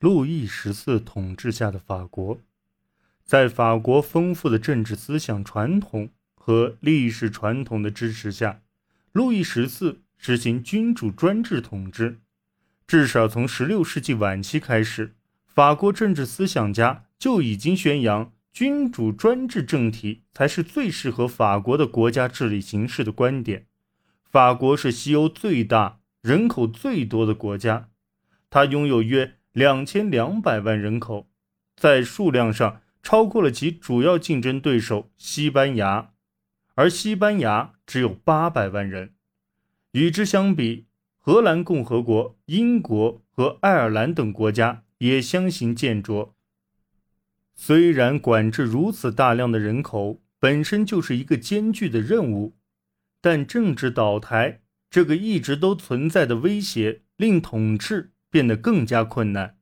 路易十四统治下的法国，在法国丰富的政治思想传统和历史传统的支持下，路易十四实行君主专制统治。至少从16世纪晚期开始，法国政治思想家就已经宣扬君主专制政体才是最适合法国的国家治理形式的观点。法国是西欧最大、人口最多的国家，它拥有约。两千两百万人口，在数量上超过了其主要竞争对手西班牙，而西班牙只有八百万人。与之相比，荷兰共和国、英国和爱尔兰等国家也相形见绌。虽然管制如此大量的人口本身就是一个艰巨的任务，但政治倒台这个一直都存在的威胁，令统治。变得更加困难。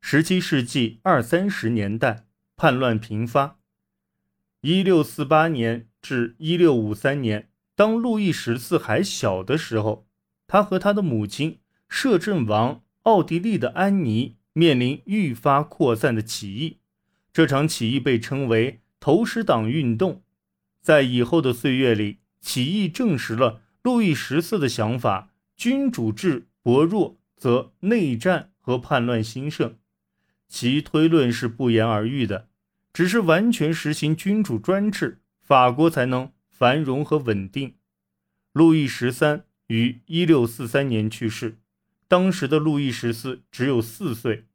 十七世纪二三十年代，叛乱频发。一六四八年至一六五三年，当路易十四还小的时候，他和他的母亲摄政王奥地利的安妮面临愈发扩散的起义。这场起义被称为投石党运动。在以后的岁月里，起义证实了路易十四的想法：君主制薄弱。则内战和叛乱兴盛，其推论是不言而喻的。只是完全实行君主专制，法国才能繁荣和稳定。路易十三于一六四三年去世，当时的路易十四只有四岁。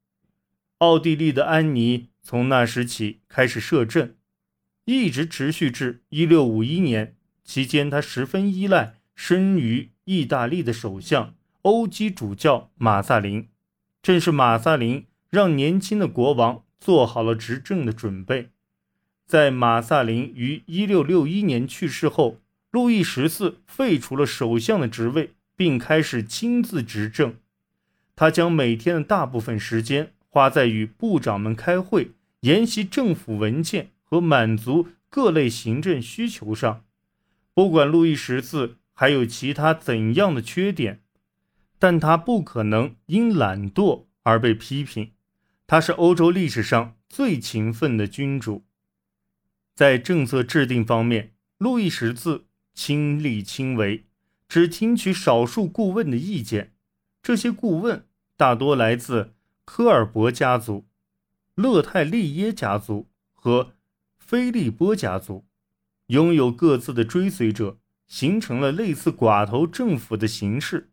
奥地利的安妮从那时起开始摄政，一直持续至一六五一年。期间，他十分依赖生于意大利的首相。欧基主教马萨林，正是马萨林让年轻的国王做好了执政的准备。在马萨林于1661年去世后，路易十四废除了首相的职位，并开始亲自执政。他将每天的大部分时间花在与部长们开会、研习政府文件和满足各类行政需求上。不管路易十四还有其他怎样的缺点。但他不可能因懒惰而被批评。他是欧洲历史上最勤奋的君主。在政策制定方面，路易十四亲力亲为，只听取少数顾问的意见。这些顾问大多来自科尔伯家族、勒泰利耶家族和菲利波家族，拥有各自的追随者，形成了类似寡头政府的形式。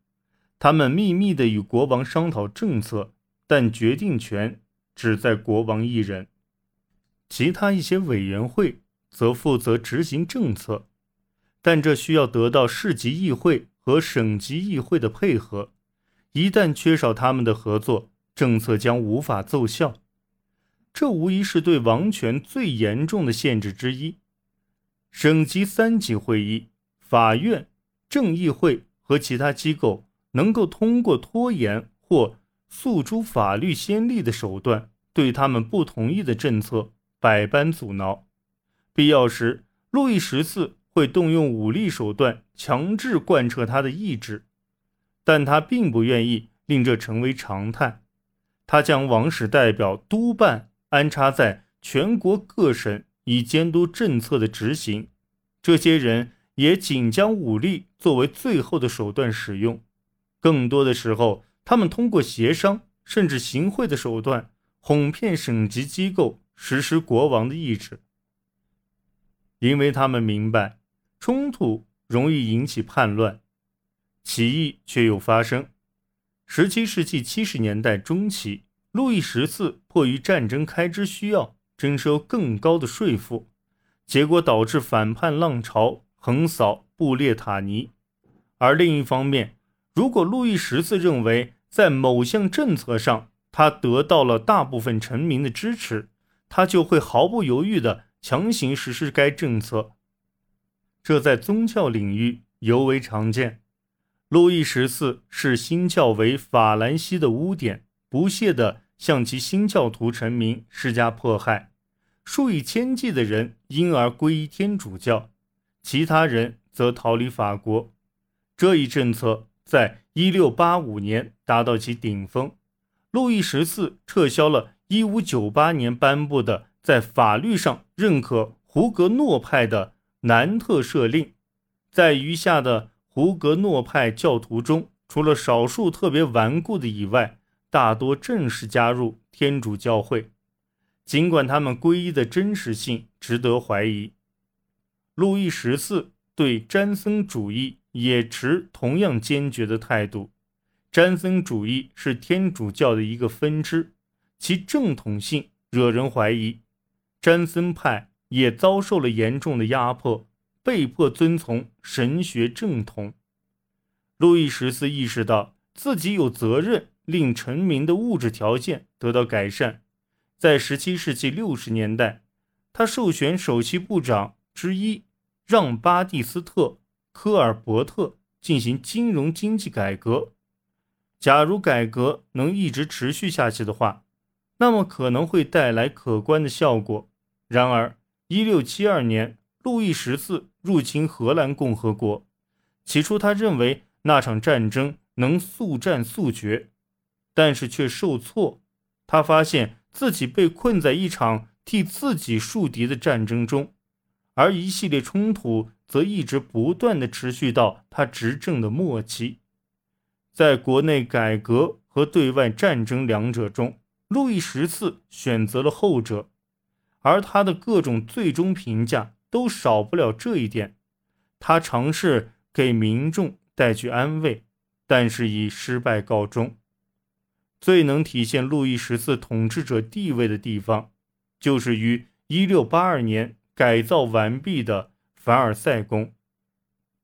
他们秘密地与国王商讨政策，但决定权只在国王一人。其他一些委员会则负责执行政策，但这需要得到市级议会和省级议会的配合。一旦缺少他们的合作，政策将无法奏效。这无疑是对王权最严重的限制之一。省级三级会议、法院、正议会和其他机构。能够通过拖延或诉诸法律先例的手段，对他们不同意的政策百般阻挠。必要时，路易十四会动用武力手段强制贯彻他的意志，但他并不愿意令这成为常态。他将王室代表督办安插在全国各省，以监督政策的执行。这些人也仅将武力作为最后的手段使用。更多的时候，他们通过协商甚至行贿的手段，哄骗省级机构实施国王的意志。因为他们明白，冲突容易引起叛乱，起义却又发生。十七世纪七十年代中期，路易十四迫于战争开支需要，征收更高的税赋，结果导致反叛浪潮横扫布列塔尼。而另一方面，如果路易十四认为在某项政策上他得到了大部分臣民的支持，他就会毫不犹豫地强行实施该政策。这在宗教领域尤为常见。路易十四视新教为法兰西的污点，不懈地向其新教徒臣民施加迫害，数以千计的人因而皈依天主教，其他人则逃离法国。这一政策。在一六八五年达到其顶峰，路易十四撤销了1598年颁布的在法律上认可胡格诺派的南特赦令，在余下的胡格诺派教徒中，除了少数特别顽固的以外，大多正式加入天主教会，尽管他们皈依的真实性值得怀疑。路易十四对詹森主义也持同样坚决的态度。詹森主义是天主教的一个分支，其正统性惹人怀疑。詹森派也遭受了严重的压迫，被迫遵从神学正统。路易十四意识到自己有责任令臣民的物质条件得到改善。在17世纪60年代，他授权首席部长之一让·巴蒂斯特·科尔伯特进行金融经济改革。假如改革能一直持续下去的话，那么可能会带来可观的效果。然而，1672年，路易十四入侵荷兰共和国。起初，他认为那场战争能速战速决，但是却受挫。他发现自己被困在一场替自己树敌的战争中，而一系列冲突则一直不断的持续到他执政的末期。在国内改革和对外战争两者中，路易十四选择了后者，而他的各种最终评价都少不了这一点。他尝试给民众带去安慰，但是以失败告终。最能体现路易十四统治者地位的地方，就是于1682年改造完毕的凡尔赛宫。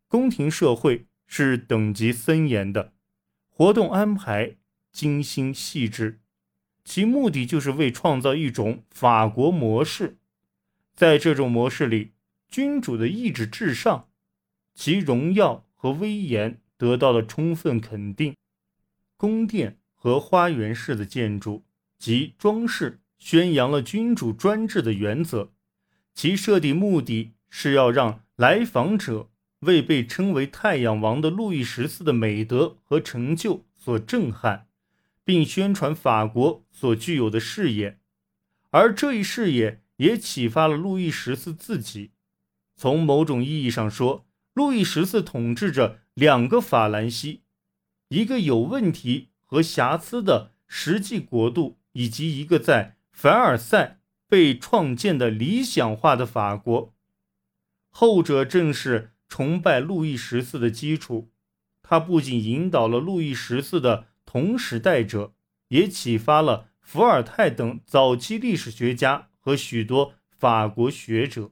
宫廷社会是等级森严的。活动安排精心细致，其目的就是为创造一种法国模式。在这种模式里，君主的意志至上，其荣耀和威严得到了充分肯定。宫殿和花园式的建筑及装饰宣扬了君主专制的原则，其设定目的是要让来访者。为被称为“太阳王”的路易十四的美德和成就所震撼，并宣传法国所具有的视野，而这一视野也启发了路易十四自己。从某种意义上说，路易十四统治着两个法兰西：一个有问题和瑕疵的实际国度，以及一个在凡尔赛被创建的理想化的法国。后者正是。崇拜路易十四的基础，他不仅引导了路易十四的同时代者，也启发了伏尔泰等早期历史学家和许多法国学者。